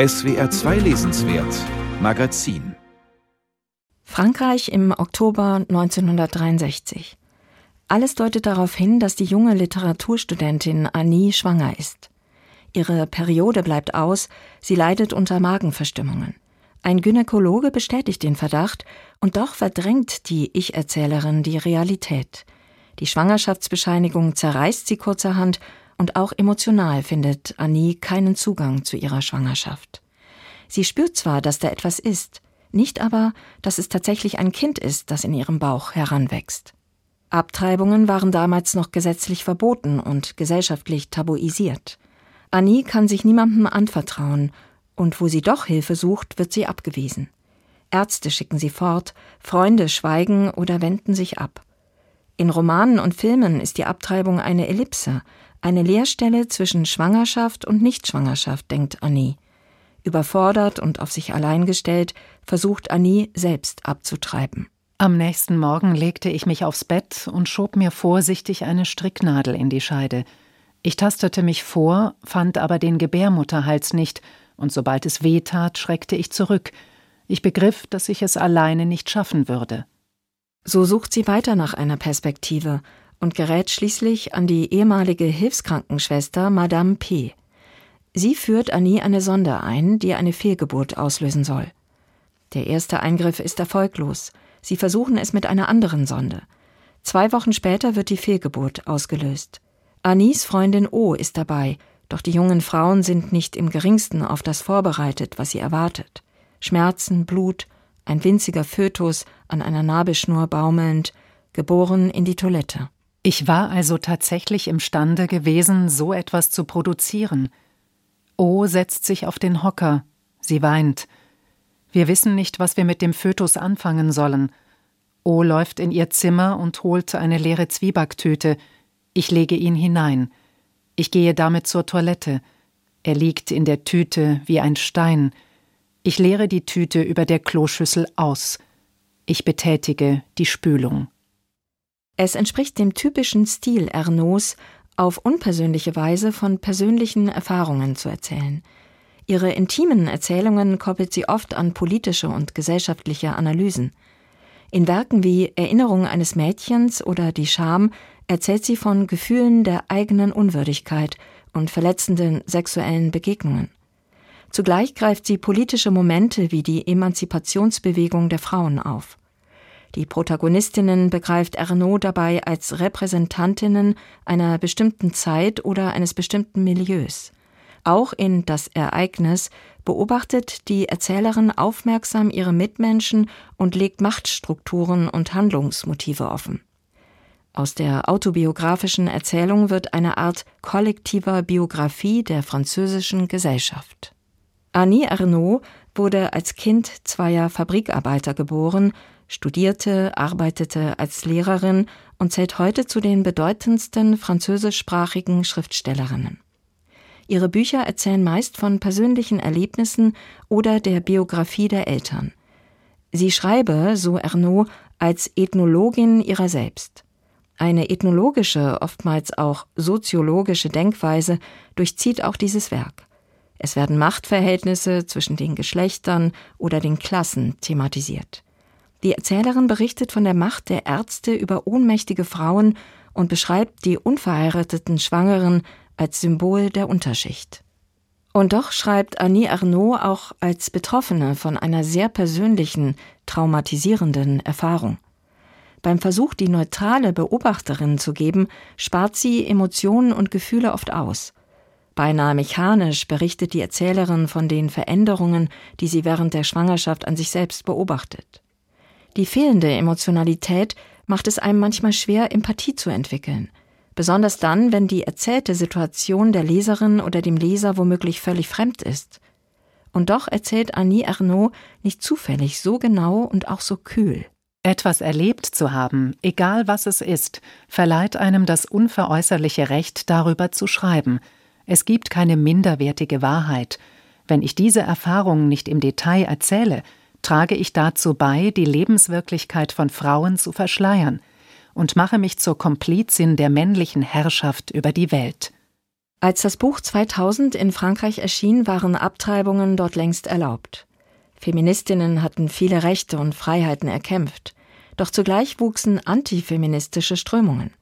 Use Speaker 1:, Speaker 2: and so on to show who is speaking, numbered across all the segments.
Speaker 1: SWR 2 Lesenswert Magazin
Speaker 2: Frankreich im Oktober 1963. Alles deutet darauf hin, dass die junge Literaturstudentin Annie schwanger ist. Ihre Periode bleibt aus, sie leidet unter Magenverstimmungen. Ein Gynäkologe bestätigt den Verdacht, und doch verdrängt die Ich-Erzählerin die Realität. Die Schwangerschaftsbescheinigung zerreißt sie kurzerhand und auch emotional findet Annie keinen Zugang zu ihrer Schwangerschaft. Sie spürt zwar, dass da etwas ist, nicht aber, dass es tatsächlich ein Kind ist, das in ihrem Bauch heranwächst. Abtreibungen waren damals noch gesetzlich verboten und gesellschaftlich tabuisiert. Annie kann sich niemandem anvertrauen, und wo sie doch Hilfe sucht, wird sie abgewiesen. Ärzte schicken sie fort, Freunde schweigen oder wenden sich ab. In Romanen und Filmen ist die Abtreibung eine Ellipse, eine Leerstelle zwischen Schwangerschaft und Nichtschwangerschaft, denkt Annie. Überfordert und auf sich allein gestellt, versucht Annie selbst abzutreiben.
Speaker 3: Am nächsten Morgen legte ich mich aufs Bett und schob mir vorsichtig eine Stricknadel in die Scheide. Ich tastete mich vor, fand aber den Gebärmutterhals nicht, und sobald es weh tat, schreckte ich zurück. Ich begriff, dass ich es alleine nicht schaffen würde.
Speaker 2: So sucht sie weiter nach einer Perspektive und gerät schließlich an die ehemalige Hilfskrankenschwester Madame P. Sie führt Annie eine Sonde ein, die eine Fehlgeburt auslösen soll. Der erste Eingriff ist erfolglos. Sie versuchen es mit einer anderen Sonde. Zwei Wochen später wird die Fehlgeburt ausgelöst. Annies Freundin O ist dabei, doch die jungen Frauen sind nicht im geringsten auf das vorbereitet, was sie erwartet. Schmerzen, Blut, ein winziger Fötus an einer Nabelschnur baumelnd, geboren in die Toilette.
Speaker 3: Ich war also tatsächlich imstande gewesen, so etwas zu produzieren. O setzt sich auf den Hocker. Sie weint. Wir wissen nicht, was wir mit dem Fötus anfangen sollen. O läuft in ihr Zimmer und holt eine leere Zwiebaktüte. Ich lege ihn hinein. Ich gehe damit zur Toilette. Er liegt in der Tüte wie ein Stein. Ich leere die Tüte über der Kloschüssel aus. Ich betätige die Spülung.
Speaker 2: Es entspricht dem typischen Stil Ernauds, auf unpersönliche Weise von persönlichen Erfahrungen zu erzählen. Ihre intimen Erzählungen koppelt sie oft an politische und gesellschaftliche Analysen. In Werken wie Erinnerung eines Mädchens oder Die Scham erzählt sie von Gefühlen der eigenen Unwürdigkeit und verletzenden sexuellen Begegnungen. Zugleich greift sie politische Momente wie die Emanzipationsbewegung der Frauen auf. Die Protagonistinnen begreift Ernaud dabei als Repräsentantinnen einer bestimmten Zeit oder eines bestimmten Milieus. Auch in Das Ereignis beobachtet die Erzählerin aufmerksam ihre Mitmenschen und legt Machtstrukturen und Handlungsmotive offen. Aus der autobiografischen Erzählung wird eine Art kollektiver Biografie der französischen Gesellschaft. Annie Ernaux wurde als Kind zweier Fabrikarbeiter geboren studierte, arbeitete als Lehrerin und zählt heute zu den bedeutendsten französischsprachigen Schriftstellerinnen. Ihre Bücher erzählen meist von persönlichen Erlebnissen oder der Biografie der Eltern. Sie schreibe, so Ernaud, als Ethnologin ihrer selbst. Eine ethnologische, oftmals auch soziologische Denkweise durchzieht auch dieses Werk. Es werden Machtverhältnisse zwischen den Geschlechtern oder den Klassen thematisiert. Die Erzählerin berichtet von der Macht der Ärzte über ohnmächtige Frauen und beschreibt die unverheirateten Schwangeren als Symbol der Unterschicht. Und doch schreibt Annie Arnaud auch als Betroffene von einer sehr persönlichen, traumatisierenden Erfahrung. Beim Versuch, die neutrale Beobachterin zu geben, spart sie Emotionen und Gefühle oft aus. Beinahe mechanisch berichtet die Erzählerin von den Veränderungen, die sie während der Schwangerschaft an sich selbst beobachtet. Die fehlende Emotionalität macht es einem manchmal schwer, Empathie zu entwickeln. Besonders dann, wenn die erzählte Situation der Leserin oder dem Leser womöglich völlig fremd ist. Und doch erzählt Annie Ernaux nicht zufällig so genau und auch so kühl.
Speaker 3: Etwas erlebt zu haben, egal was es ist, verleiht einem das unveräußerliche Recht, darüber zu schreiben. Es gibt keine minderwertige Wahrheit. Wenn ich diese Erfahrung nicht im Detail erzähle, trage ich dazu bei, die Lebenswirklichkeit von Frauen zu verschleiern und mache mich zur Komplizin der männlichen Herrschaft über die Welt.
Speaker 2: Als das Buch 2000 in Frankreich erschien, waren Abtreibungen dort längst erlaubt. Feministinnen hatten viele Rechte und Freiheiten erkämpft, doch zugleich wuchsen antifeministische Strömungen.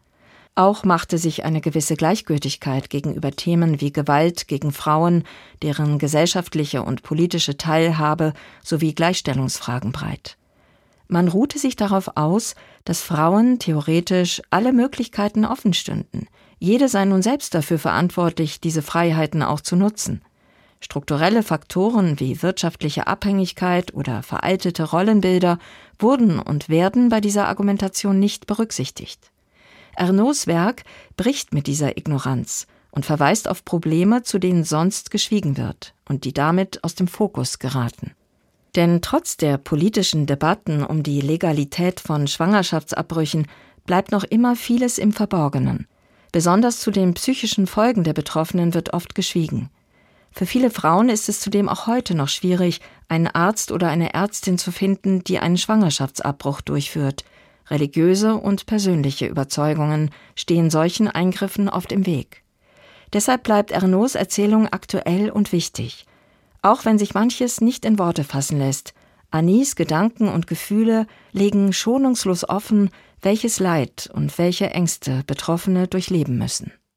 Speaker 2: Auch machte sich eine gewisse Gleichgültigkeit gegenüber Themen wie Gewalt gegen Frauen, deren gesellschaftliche und politische Teilhabe sowie Gleichstellungsfragen breit. Man ruhte sich darauf aus, dass Frauen theoretisch alle Möglichkeiten offen stünden. Jede sei nun selbst dafür verantwortlich, diese Freiheiten auch zu nutzen. Strukturelle Faktoren wie wirtschaftliche Abhängigkeit oder veraltete Rollenbilder wurden und werden bei dieser Argumentation nicht berücksichtigt. Ernauds Werk bricht mit dieser Ignoranz und verweist auf Probleme, zu denen sonst geschwiegen wird und die damit aus dem Fokus geraten. Denn trotz der politischen Debatten um die Legalität von Schwangerschaftsabbrüchen bleibt noch immer vieles im Verborgenen. Besonders zu den psychischen Folgen der Betroffenen wird oft geschwiegen. Für viele Frauen ist es zudem auch heute noch schwierig, einen Arzt oder eine Ärztin zu finden, die einen Schwangerschaftsabbruch durchführt. Religiöse und persönliche Überzeugungen stehen solchen Eingriffen oft im Weg. Deshalb bleibt Ernauds Erzählung aktuell und wichtig. Auch wenn sich manches nicht in Worte fassen lässt, Anis Gedanken und Gefühle legen schonungslos offen, welches Leid und welche Ängste Betroffene durchleben müssen.